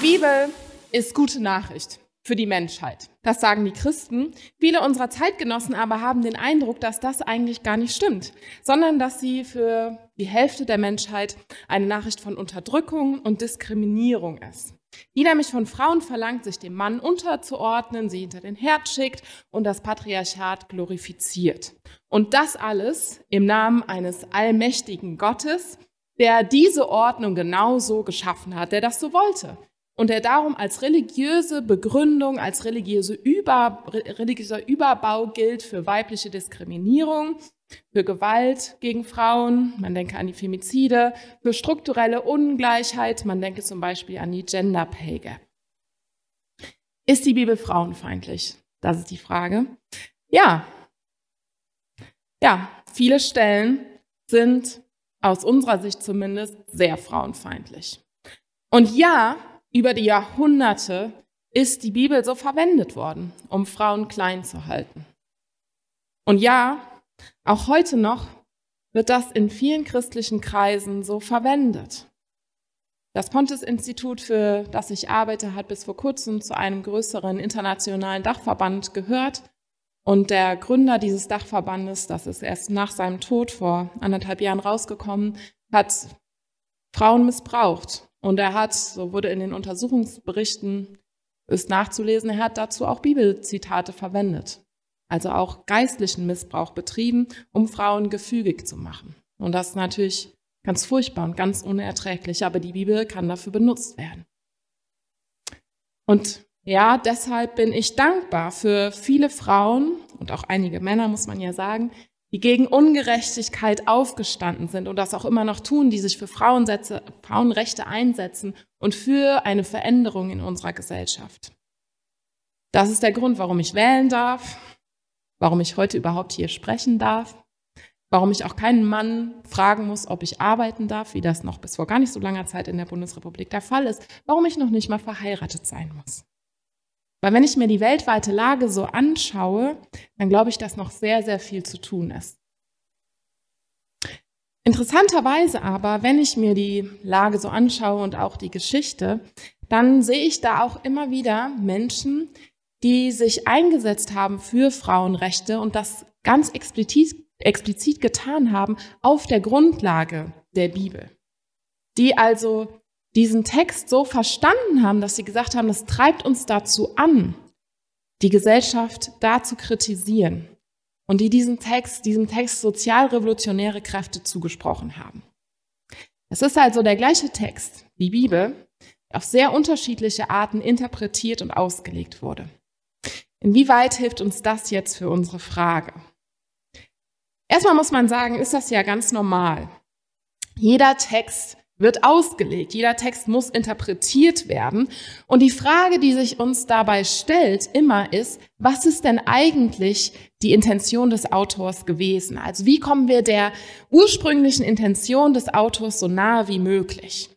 Die Bibel ist gute Nachricht für die Menschheit. Das sagen die Christen. Viele unserer Zeitgenossen aber haben den Eindruck, dass das eigentlich gar nicht stimmt, sondern dass sie für die Hälfte der Menschheit eine Nachricht von Unterdrückung und Diskriminierung ist die nämlich von Frauen verlangt, sich dem Mann unterzuordnen, sie hinter den Herd schickt und das Patriarchat glorifiziert. Und das alles im Namen eines allmächtigen Gottes, der diese Ordnung genauso geschaffen hat, der das so wollte. Und der darum als religiöse Begründung, als religiöse Über, religiöser Überbau gilt für weibliche Diskriminierung für Gewalt gegen Frauen, man denke an die Femizide, für strukturelle Ungleichheit, man denke zum Beispiel an die Gender Pay Gap. Ist die Bibel frauenfeindlich? Das ist die Frage. Ja. Ja, viele Stellen sind aus unserer Sicht zumindest sehr frauenfeindlich. Und ja, über die Jahrhunderte ist die Bibel so verwendet worden, um Frauen klein zu halten. Und ja, auch heute noch wird das in vielen christlichen Kreisen so verwendet. Das Pontes-Institut, für das ich arbeite, hat bis vor kurzem zu einem größeren internationalen Dachverband gehört. Und der Gründer dieses Dachverbandes, das ist erst nach seinem Tod vor anderthalb Jahren rausgekommen, hat Frauen missbraucht. Und er hat, so wurde in den Untersuchungsberichten ist nachzulesen, er hat dazu auch Bibelzitate verwendet also auch geistlichen Missbrauch betrieben, um Frauen gefügig zu machen. Und das ist natürlich ganz furchtbar und ganz unerträglich, aber die Bibel kann dafür benutzt werden. Und ja, deshalb bin ich dankbar für viele Frauen und auch einige Männer, muss man ja sagen, die gegen Ungerechtigkeit aufgestanden sind und das auch immer noch tun, die sich für Frauenrechte einsetzen und für eine Veränderung in unserer Gesellschaft. Das ist der Grund, warum ich wählen darf, warum ich heute überhaupt hier sprechen darf, warum ich auch keinen Mann fragen muss, ob ich arbeiten darf, wie das noch bis vor gar nicht so langer Zeit in der Bundesrepublik der Fall ist, warum ich noch nicht mal verheiratet sein muss. Weil wenn ich mir die weltweite Lage so anschaue, dann glaube ich, dass noch sehr, sehr viel zu tun ist. Interessanterweise aber, wenn ich mir die Lage so anschaue und auch die Geschichte, dann sehe ich da auch immer wieder Menschen, die sich eingesetzt haben für Frauenrechte und das ganz explizit, explizit getan haben auf der Grundlage der Bibel. Die also diesen Text so verstanden haben, dass sie gesagt haben, das treibt uns dazu an, die Gesellschaft da zu kritisieren. Und die diesen Text, diesem Text sozialrevolutionäre Kräfte zugesprochen haben. Es ist also der gleiche Text, die Bibel, auf sehr unterschiedliche Arten interpretiert und ausgelegt wurde. Inwieweit hilft uns das jetzt für unsere Frage? Erstmal muss man sagen, ist das ja ganz normal. Jeder Text wird ausgelegt, jeder Text muss interpretiert werden. Und die Frage, die sich uns dabei stellt, immer ist, was ist denn eigentlich die Intention des Autors gewesen? Also wie kommen wir der ursprünglichen Intention des Autors so nahe wie möglich?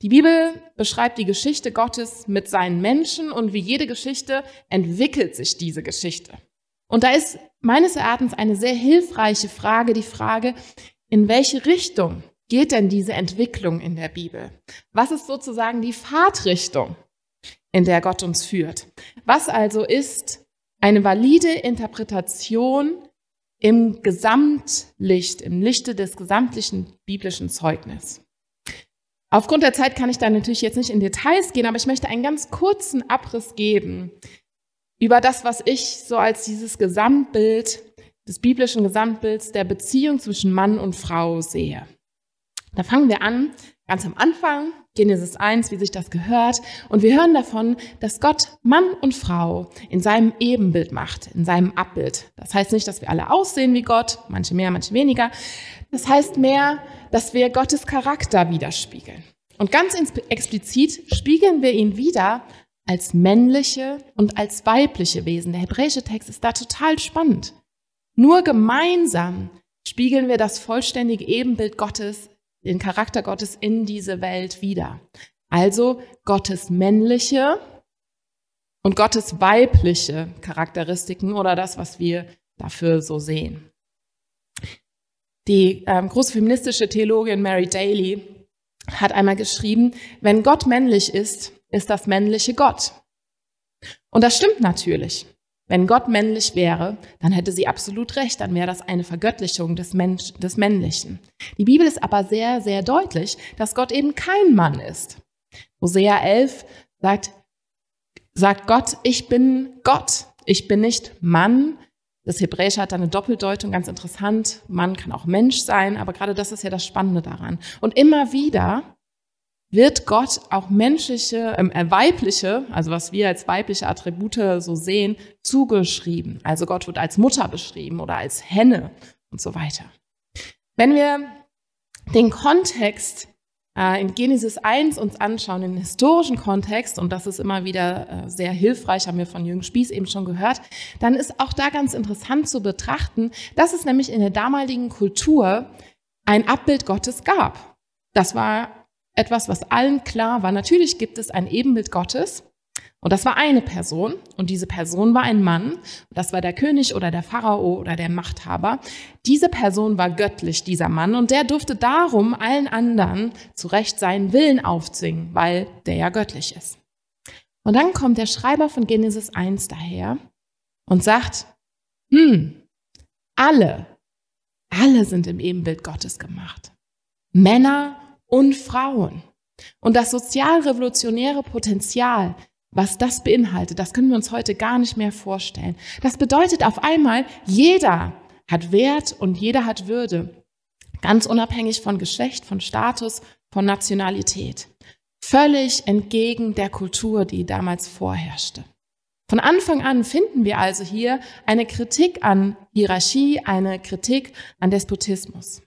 Die Bibel beschreibt die Geschichte Gottes mit seinen Menschen und wie jede Geschichte entwickelt sich diese Geschichte. Und da ist meines Erachtens eine sehr hilfreiche Frage, die Frage, in welche Richtung geht denn diese Entwicklung in der Bibel? Was ist sozusagen die Fahrtrichtung, in der Gott uns führt? Was also ist eine valide Interpretation im Gesamtlicht, im Lichte des gesamtlichen biblischen Zeugnisses? Aufgrund der Zeit kann ich da natürlich jetzt nicht in Details gehen, aber ich möchte einen ganz kurzen Abriss geben über das, was ich so als dieses Gesamtbild, des biblischen Gesamtbilds der Beziehung zwischen Mann und Frau sehe. Da fangen wir an, ganz am Anfang, Genesis 1, wie sich das gehört. Und wir hören davon, dass Gott Mann und Frau in seinem Ebenbild macht, in seinem Abbild. Das heißt nicht, dass wir alle aussehen wie Gott, manche mehr, manche weniger. Das heißt mehr, dass wir Gottes Charakter widerspiegeln. Und ganz explizit spiegeln wir ihn wieder als männliche und als weibliche Wesen. Der hebräische Text ist da total spannend. Nur gemeinsam spiegeln wir das vollständige Ebenbild Gottes, den Charakter Gottes in diese Welt wieder. Also Gottes männliche und Gottes weibliche Charakteristiken oder das, was wir dafür so sehen. Die ähm, große feministische Theologin Mary Daly hat einmal geschrieben, wenn Gott männlich ist, ist das männliche Gott. Und das stimmt natürlich. Wenn Gott männlich wäre, dann hätte sie absolut recht, dann wäre das eine Vergöttlichung des, Mensch, des Männlichen. Die Bibel ist aber sehr, sehr deutlich, dass Gott eben kein Mann ist. Hosea 11 sagt, sagt Gott, ich bin Gott. Ich bin nicht Mann. Das Hebräische hat da eine Doppeldeutung, ganz interessant. Mann kann auch Mensch sein, aber gerade das ist ja das Spannende daran. Und immer wieder wird Gott auch menschliche, ähm, äh, weibliche, also was wir als weibliche Attribute so sehen, zugeschrieben. Also Gott wird als Mutter beschrieben oder als Henne und so weiter. Wenn wir den Kontext äh, in Genesis 1 uns anschauen, den historischen Kontext, und das ist immer wieder äh, sehr hilfreich, haben wir von Jürgen Spieß eben schon gehört, dann ist auch da ganz interessant zu betrachten, dass es nämlich in der damaligen Kultur ein Abbild Gottes gab. Das war etwas, was allen klar war. Natürlich gibt es ein Ebenbild Gottes. Und das war eine Person. Und diese Person war ein Mann. Das war der König oder der Pharao oder der Machthaber. Diese Person war göttlich, dieser Mann. Und der durfte darum allen anderen zu Recht seinen Willen aufzwingen, weil der ja göttlich ist. Und dann kommt der Schreiber von Genesis 1 daher und sagt, hm, alle, alle sind im Ebenbild Gottes gemacht. Männer und Frauen. Und das sozialrevolutionäre Potenzial, was das beinhaltet, das können wir uns heute gar nicht mehr vorstellen. Das bedeutet auf einmal, jeder hat Wert und jeder hat Würde. Ganz unabhängig von Geschlecht, von Status, von Nationalität. Völlig entgegen der Kultur, die damals vorherrschte. Von Anfang an finden wir also hier eine Kritik an Hierarchie, eine Kritik an Despotismus.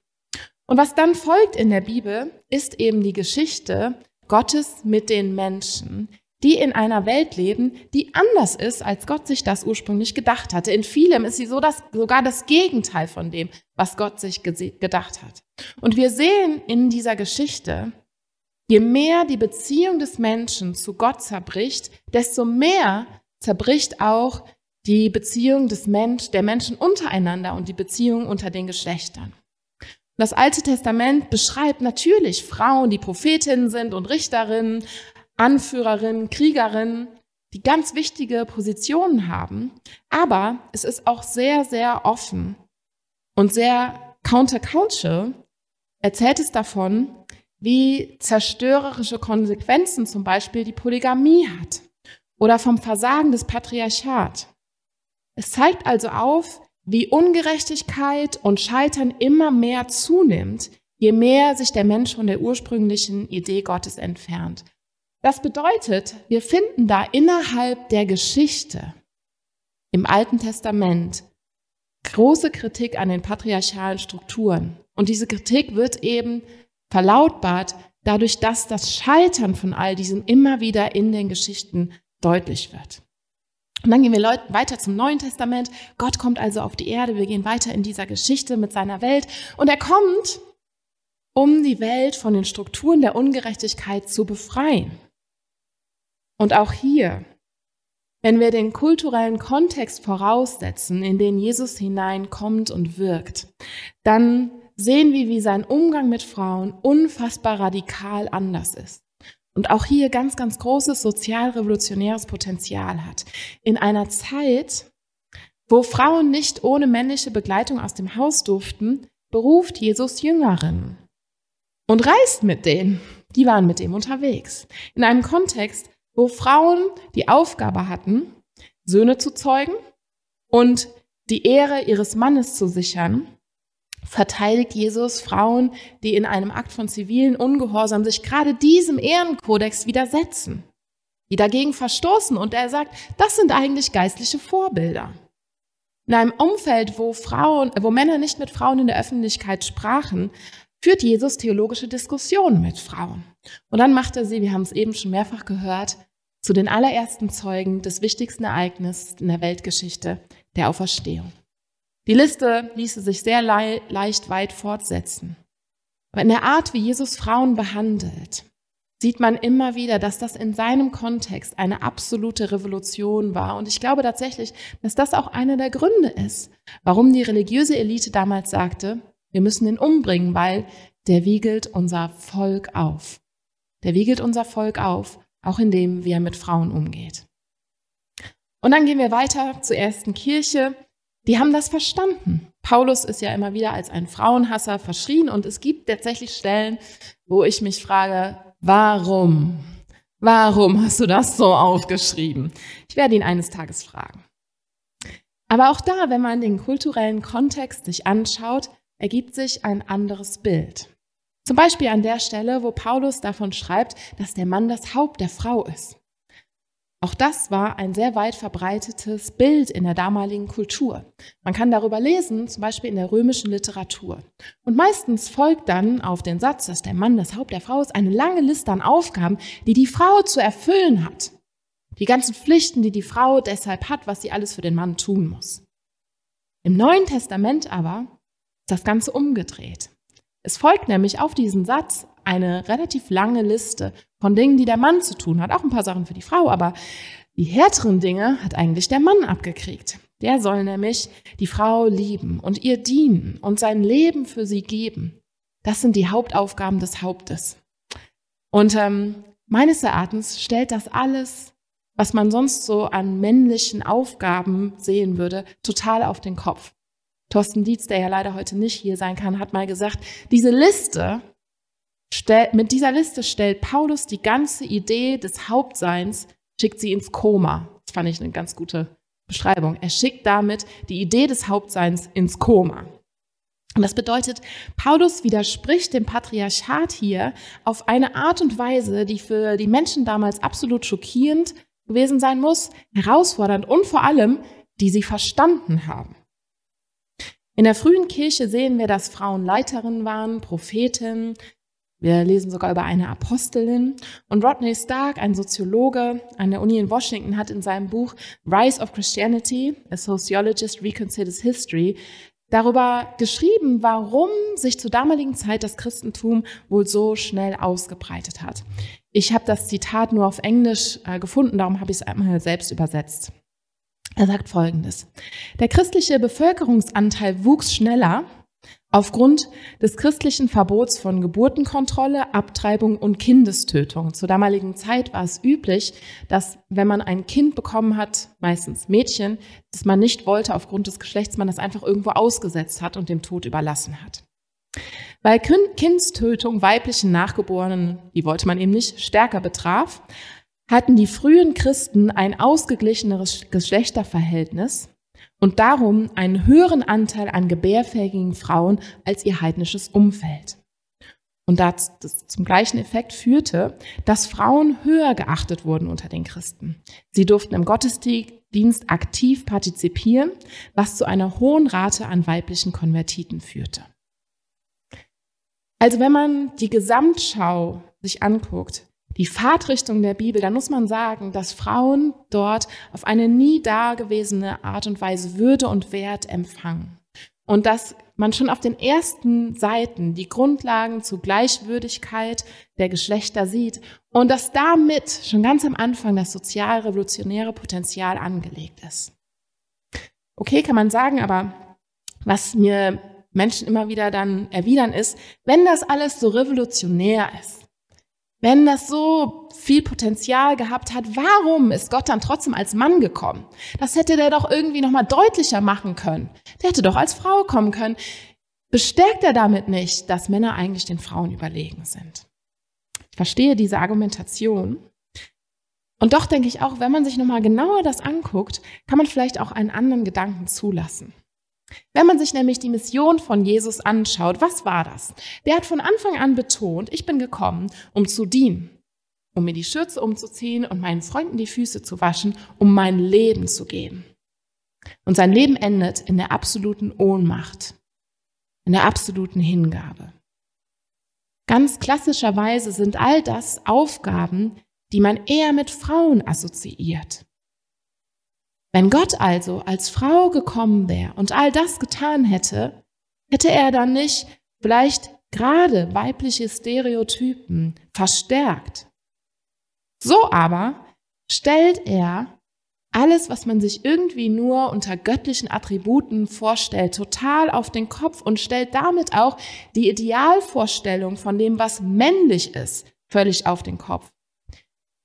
Und was dann folgt in der Bibel, ist eben die Geschichte Gottes mit den Menschen, die in einer Welt leben, die anders ist, als Gott sich das ursprünglich gedacht hatte. In vielem ist sie so das, sogar das Gegenteil von dem, was Gott sich gedacht hat. Und wir sehen in dieser Geschichte, je mehr die Beziehung des Menschen zu Gott zerbricht, desto mehr zerbricht auch die Beziehung des Mensch, der Menschen untereinander und die Beziehung unter den Geschlechtern. Das Alte Testament beschreibt natürlich Frauen, die Prophetinnen sind und Richterinnen, Anführerinnen, Kriegerinnen, die ganz wichtige Positionen haben. Aber es ist auch sehr, sehr offen und sehr countercultural. Erzählt es davon, wie zerstörerische Konsequenzen zum Beispiel die Polygamie hat oder vom Versagen des Patriarchat. Es zeigt also auf, wie Ungerechtigkeit und Scheitern immer mehr zunimmt, je mehr sich der Mensch von der ursprünglichen Idee Gottes entfernt. Das bedeutet, wir finden da innerhalb der Geschichte im Alten Testament große Kritik an den patriarchalen Strukturen. Und diese Kritik wird eben verlautbart dadurch, dass das Scheitern von all diesem immer wieder in den Geschichten deutlich wird. Und dann gehen wir weiter zum Neuen Testament. Gott kommt also auf die Erde. Wir gehen weiter in dieser Geschichte mit seiner Welt. Und er kommt, um die Welt von den Strukturen der Ungerechtigkeit zu befreien. Und auch hier, wenn wir den kulturellen Kontext voraussetzen, in den Jesus hineinkommt und wirkt, dann sehen wir, wie sein Umgang mit Frauen unfassbar radikal anders ist und auch hier ganz, ganz großes sozialrevolutionäres Potenzial hat. In einer Zeit, wo Frauen nicht ohne männliche Begleitung aus dem Haus durften, beruft Jesus Jüngerinnen und reist mit denen. Die waren mit ihm unterwegs. In einem Kontext, wo Frauen die Aufgabe hatten, Söhne zu zeugen und die Ehre ihres Mannes zu sichern, verteidigt Jesus Frauen, die in einem Akt von zivilen Ungehorsam sich gerade diesem Ehrenkodex widersetzen, die dagegen verstoßen. Und er sagt, das sind eigentlich geistliche Vorbilder. In einem Umfeld, wo Frauen, wo Männer nicht mit Frauen in der Öffentlichkeit sprachen, führt Jesus theologische Diskussionen mit Frauen. Und dann macht er sie, wir haben es eben schon mehrfach gehört, zu den allerersten Zeugen des wichtigsten Ereignisses in der Weltgeschichte, der Auferstehung. Die Liste ließe sich sehr le leicht weit fortsetzen. Aber in der Art, wie Jesus Frauen behandelt, sieht man immer wieder, dass das in seinem Kontext eine absolute Revolution war. Und ich glaube tatsächlich, dass das auch einer der Gründe ist, warum die religiöse Elite damals sagte, wir müssen ihn umbringen, weil der wiegelt unser Volk auf. Der wiegelt unser Volk auf, auch in dem, wie er mit Frauen umgeht. Und dann gehen wir weiter zur ersten Kirche. Die haben das verstanden. Paulus ist ja immer wieder als ein Frauenhasser verschrien und es gibt tatsächlich Stellen, wo ich mich frage, warum? Warum hast du das so aufgeschrieben? Ich werde ihn eines Tages fragen. Aber auch da, wenn man den kulturellen Kontext sich anschaut, ergibt sich ein anderes Bild. Zum Beispiel an der Stelle, wo Paulus davon schreibt, dass der Mann das Haupt der Frau ist. Auch das war ein sehr weit verbreitetes Bild in der damaligen Kultur. Man kann darüber lesen, zum Beispiel in der römischen Literatur. Und meistens folgt dann auf den Satz, dass der Mann das Haupt der Frau ist, eine lange Liste an Aufgaben, die die Frau zu erfüllen hat. Die ganzen Pflichten, die die Frau deshalb hat, was sie alles für den Mann tun muss. Im Neuen Testament aber das Ganze umgedreht. Es folgt nämlich auf diesen Satz eine relativ lange Liste von Dingen, die der Mann zu tun hat. Auch ein paar Sachen für die Frau, aber die härteren Dinge hat eigentlich der Mann abgekriegt. Der soll nämlich die Frau lieben und ihr dienen und sein Leben für sie geben. Das sind die Hauptaufgaben des Hauptes. Und ähm, meines Erachtens stellt das alles, was man sonst so an männlichen Aufgaben sehen würde, total auf den Kopf. Thorsten Dietz, der ja leider heute nicht hier sein kann, hat mal gesagt, diese Liste, mit dieser Liste stellt Paulus die ganze Idee des Hauptseins, schickt sie ins Koma. Das fand ich eine ganz gute Beschreibung. Er schickt damit die Idee des Hauptseins ins Koma. Und das bedeutet, Paulus widerspricht dem Patriarchat hier auf eine Art und Weise, die für die Menschen damals absolut schockierend gewesen sein muss, herausfordernd und vor allem, die sie verstanden haben. In der frühen Kirche sehen wir, dass Frauen Leiterinnen waren, Prophetinnen. Wir lesen sogar über eine Apostelin. Und Rodney Stark, ein Soziologe an der Uni in Washington, hat in seinem Buch Rise of Christianity, A Sociologist Reconsiders History, darüber geschrieben, warum sich zur damaligen Zeit das Christentum wohl so schnell ausgebreitet hat. Ich habe das Zitat nur auf Englisch äh, gefunden, darum habe ich es einmal selbst übersetzt. Er sagt Folgendes. Der christliche Bevölkerungsanteil wuchs schneller aufgrund des christlichen Verbots von Geburtenkontrolle, Abtreibung und Kindestötung. Zur damaligen Zeit war es üblich, dass wenn man ein Kind bekommen hat, meistens Mädchen, das man nicht wollte aufgrund des Geschlechts, man das einfach irgendwo ausgesetzt hat und dem Tod überlassen hat. Weil Kindstötung weiblichen Nachgeborenen, die wollte man eben nicht, stärker betraf, hatten die frühen Christen ein ausgeglicheneres Geschlechterverhältnis und darum einen höheren Anteil an gebärfähigen Frauen als ihr heidnisches Umfeld. Und das, das zum gleichen Effekt führte, dass Frauen höher geachtet wurden unter den Christen. Sie durften im Gottesdienst aktiv partizipieren, was zu einer hohen Rate an weiblichen Konvertiten führte. Also wenn man die Gesamtschau sich anguckt, die Fahrtrichtung der Bibel, dann muss man sagen, dass Frauen dort auf eine nie dagewesene Art und Weise Würde und Wert empfangen. Und dass man schon auf den ersten Seiten die Grundlagen zur Gleichwürdigkeit der Geschlechter sieht und dass damit schon ganz am Anfang das sozial-revolutionäre Potenzial angelegt ist. Okay, kann man sagen, aber was mir Menschen immer wieder dann erwidern ist, wenn das alles so revolutionär ist, wenn das so viel Potenzial gehabt hat, warum ist Gott dann trotzdem als Mann gekommen? Das hätte der doch irgendwie noch mal deutlicher machen können. Der hätte doch als Frau kommen können. Bestärkt er damit nicht, dass Männer eigentlich den Frauen überlegen sind? Ich verstehe diese Argumentation. Und doch denke ich auch, wenn man sich noch mal genauer das anguckt, kann man vielleicht auch einen anderen Gedanken zulassen. Wenn man sich nämlich die Mission von Jesus anschaut, was war das? Der hat von Anfang an betont, ich bin gekommen, um zu dienen, um mir die Schürze umzuziehen und meinen Freunden die Füße zu waschen, um mein Leben zu geben. Und sein Leben endet in der absoluten Ohnmacht, in der absoluten Hingabe. Ganz klassischerweise sind all das Aufgaben, die man eher mit Frauen assoziiert. Wenn Gott also als Frau gekommen wäre und all das getan hätte, hätte er dann nicht vielleicht gerade weibliche Stereotypen verstärkt. So aber stellt er alles, was man sich irgendwie nur unter göttlichen Attributen vorstellt, total auf den Kopf und stellt damit auch die Idealvorstellung von dem, was männlich ist, völlig auf den Kopf.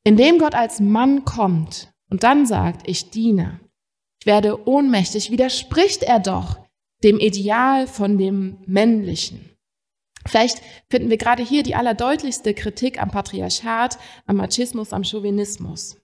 Indem Gott als Mann kommt, und dann sagt, ich diene, ich werde ohnmächtig, widerspricht er doch dem Ideal von dem Männlichen. Vielleicht finden wir gerade hier die allerdeutlichste Kritik am Patriarchat, am Machismus, am Chauvinismus.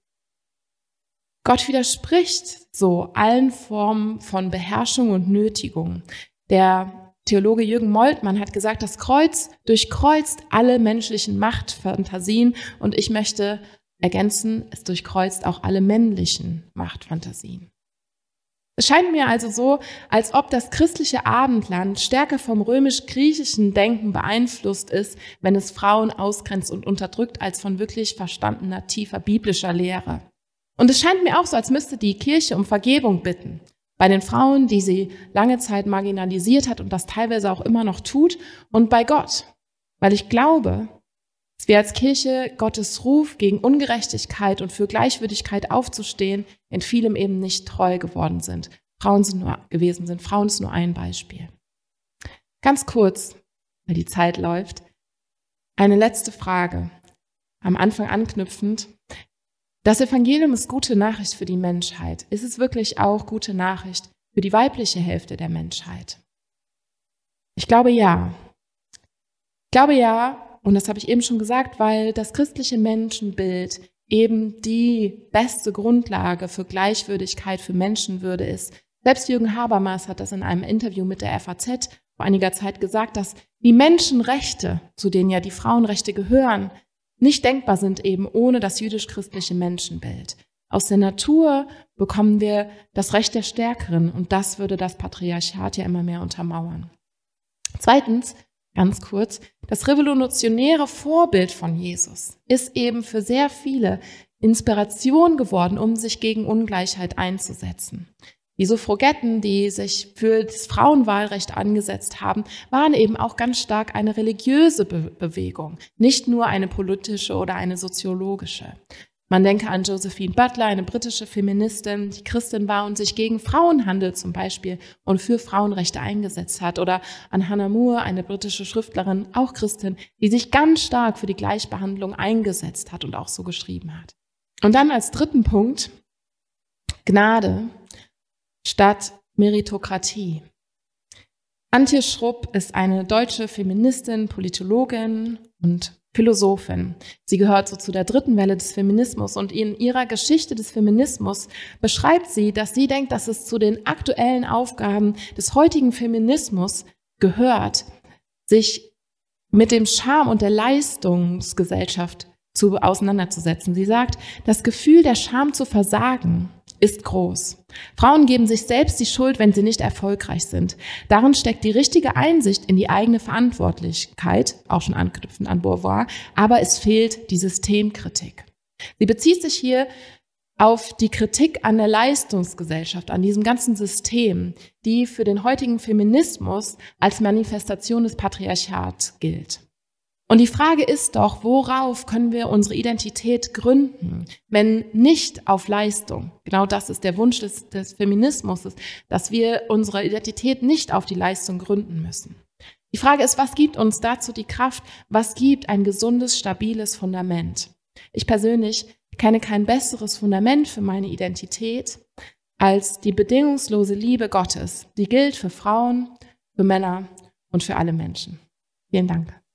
Gott widerspricht so allen Formen von Beherrschung und Nötigung. Der Theologe Jürgen Moltmann hat gesagt, das Kreuz durchkreuzt alle menschlichen Machtfantasien und ich möchte ergänzen, es durchkreuzt auch alle männlichen Machtfantasien. Es scheint mir also so, als ob das christliche Abendland stärker vom römisch-griechischen Denken beeinflusst ist, wenn es Frauen ausgrenzt und unterdrückt, als von wirklich verstandener, tiefer biblischer Lehre. Und es scheint mir auch so, als müsste die Kirche um Vergebung bitten. Bei den Frauen, die sie lange Zeit marginalisiert hat und das teilweise auch immer noch tut, und bei Gott. Weil ich glaube, wir als Kirche Gottes Ruf gegen Ungerechtigkeit und für Gleichwürdigkeit aufzustehen in vielem eben nicht treu geworden sind. Frauen sind nur gewesen sind. Frauen ist nur ein Beispiel. Ganz kurz, weil die Zeit läuft. Eine letzte Frage. Am Anfang anknüpfend. Das Evangelium ist gute Nachricht für die Menschheit. Ist es wirklich auch gute Nachricht für die weibliche Hälfte der Menschheit? Ich glaube ja. Ich glaube ja, und das habe ich eben schon gesagt, weil das christliche Menschenbild eben die beste Grundlage für Gleichwürdigkeit, für Menschenwürde ist. Selbst Jürgen Habermas hat das in einem Interview mit der FAZ vor einiger Zeit gesagt, dass die Menschenrechte, zu denen ja die Frauenrechte gehören, nicht denkbar sind eben ohne das jüdisch-christliche Menschenbild. Aus der Natur bekommen wir das Recht der Stärkeren und das würde das Patriarchat ja immer mehr untermauern. Zweitens, ganz kurz, das revolutionäre Vorbild von Jesus ist eben für sehr viele Inspiration geworden, um sich gegen Ungleichheit einzusetzen. Die Suffragetten, die sich für das Frauenwahlrecht angesetzt haben, waren eben auch ganz stark eine religiöse Be Bewegung, nicht nur eine politische oder eine soziologische. Man denke an Josephine Butler, eine britische Feministin, die Christin war und sich gegen Frauenhandel zum Beispiel und für Frauenrechte eingesetzt hat. Oder an Hannah Moore, eine britische Schriftlerin, auch Christin, die sich ganz stark für die Gleichbehandlung eingesetzt hat und auch so geschrieben hat. Und dann als dritten Punkt Gnade statt Meritokratie. Antje Schrupp ist eine deutsche Feministin, Politologin und Philosophin. Sie gehört so zu der dritten Welle des Feminismus und in ihrer Geschichte des Feminismus beschreibt sie, dass sie denkt, dass es zu den aktuellen Aufgaben des heutigen Feminismus gehört, sich mit dem Charme und der Leistungsgesellschaft zu auseinanderzusetzen. Sie sagt, das Gefühl der Scham zu versagen ist groß. Frauen geben sich selbst die Schuld, wenn sie nicht erfolgreich sind. Darin steckt die richtige Einsicht in die eigene Verantwortlichkeit, auch schon anknüpfend an Beauvoir, aber es fehlt die Systemkritik. Sie bezieht sich hier auf die Kritik an der Leistungsgesellschaft, an diesem ganzen System, die für den heutigen Feminismus als Manifestation des Patriarchats gilt. Und die Frage ist doch, worauf können wir unsere Identität gründen, wenn nicht auf Leistung? Genau das ist der Wunsch des, des Feminismus, dass wir unsere Identität nicht auf die Leistung gründen müssen. Die Frage ist, was gibt uns dazu die Kraft? Was gibt ein gesundes, stabiles Fundament? Ich persönlich kenne kein besseres Fundament für meine Identität als die bedingungslose Liebe Gottes, die gilt für Frauen, für Männer und für alle Menschen. Vielen Dank.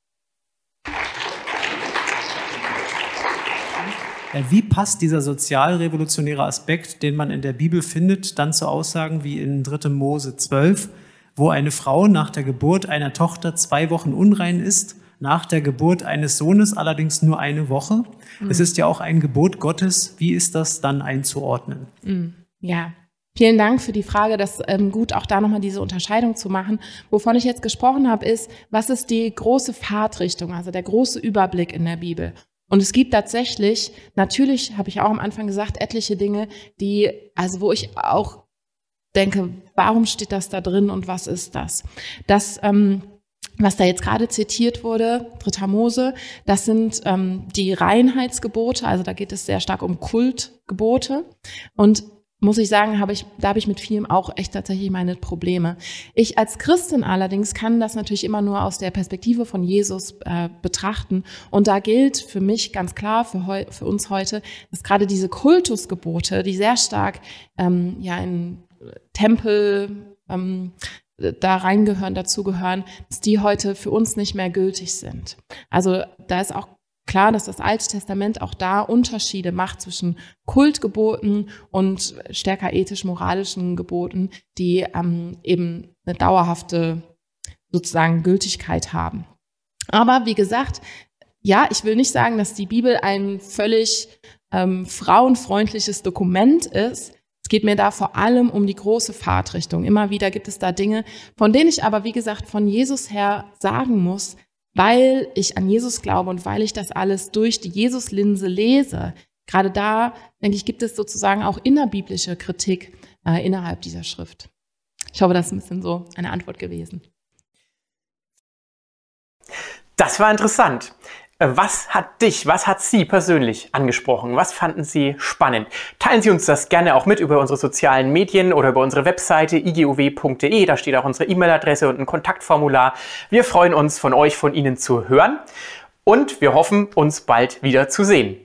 Wie passt dieser sozialrevolutionäre Aspekt, den man in der Bibel findet, dann zu Aussagen wie in 3. Mose 12, wo eine Frau nach der Geburt einer Tochter zwei Wochen unrein ist, nach der Geburt eines Sohnes allerdings nur eine Woche. Mhm. Es ist ja auch ein Gebot Gottes. Wie ist das dann einzuordnen? Mhm. Ja, Vielen Dank für die Frage, das ähm, gut auch da nochmal diese Unterscheidung zu machen. Wovon ich jetzt gesprochen habe, ist, was ist die große Fahrtrichtung, also der große Überblick in der Bibel? Und es gibt tatsächlich, natürlich habe ich auch am Anfang gesagt, etliche Dinge, die, also wo ich auch denke, warum steht das da drin und was ist das? Das ähm, was da jetzt gerade zitiert wurde, Dritter Mose, das sind ähm, die Reinheitsgebote, also da geht es sehr stark um Kultgebote. Und muss ich sagen, habe ich, da habe ich mit vielem auch echt tatsächlich meine Probleme. Ich als Christin allerdings kann das natürlich immer nur aus der Perspektive von Jesus äh, betrachten. Und da gilt für mich ganz klar, für, heu, für uns heute, dass gerade diese Kultusgebote, die sehr stark ähm, ja in Tempel ähm, da reingehören, dazugehören, dass die heute für uns nicht mehr gültig sind. Also da ist auch klar, dass das Alte Testament auch da Unterschiede macht zwischen Kultgeboten und stärker ethisch-moralischen Geboten, die ähm, eben eine dauerhafte sozusagen Gültigkeit haben. Aber wie gesagt, ja, ich will nicht sagen, dass die Bibel ein völlig ähm, frauenfreundliches Dokument ist. Es geht mir da vor allem um die große Fahrtrichtung. Immer wieder gibt es da Dinge, von denen ich aber, wie gesagt, von Jesus her sagen muss, weil ich an Jesus glaube und weil ich das alles durch die Jesus-Linse lese, gerade da, denke ich, gibt es sozusagen auch innerbiblische Kritik äh, innerhalb dieser Schrift. Ich hoffe, das ist ein bisschen so eine Antwort gewesen. Das war interessant. Äh, was hat dich, was hat Sie persönlich angesprochen? Was fanden Sie spannend? Teilen Sie uns das gerne auch mit über unsere sozialen Medien oder über unsere Webseite iguw.de. Da steht auch unsere E-Mail-Adresse und ein Kontaktformular. Wir freuen uns, von euch, von Ihnen zu hören und wir hoffen, uns bald wieder zu sehen.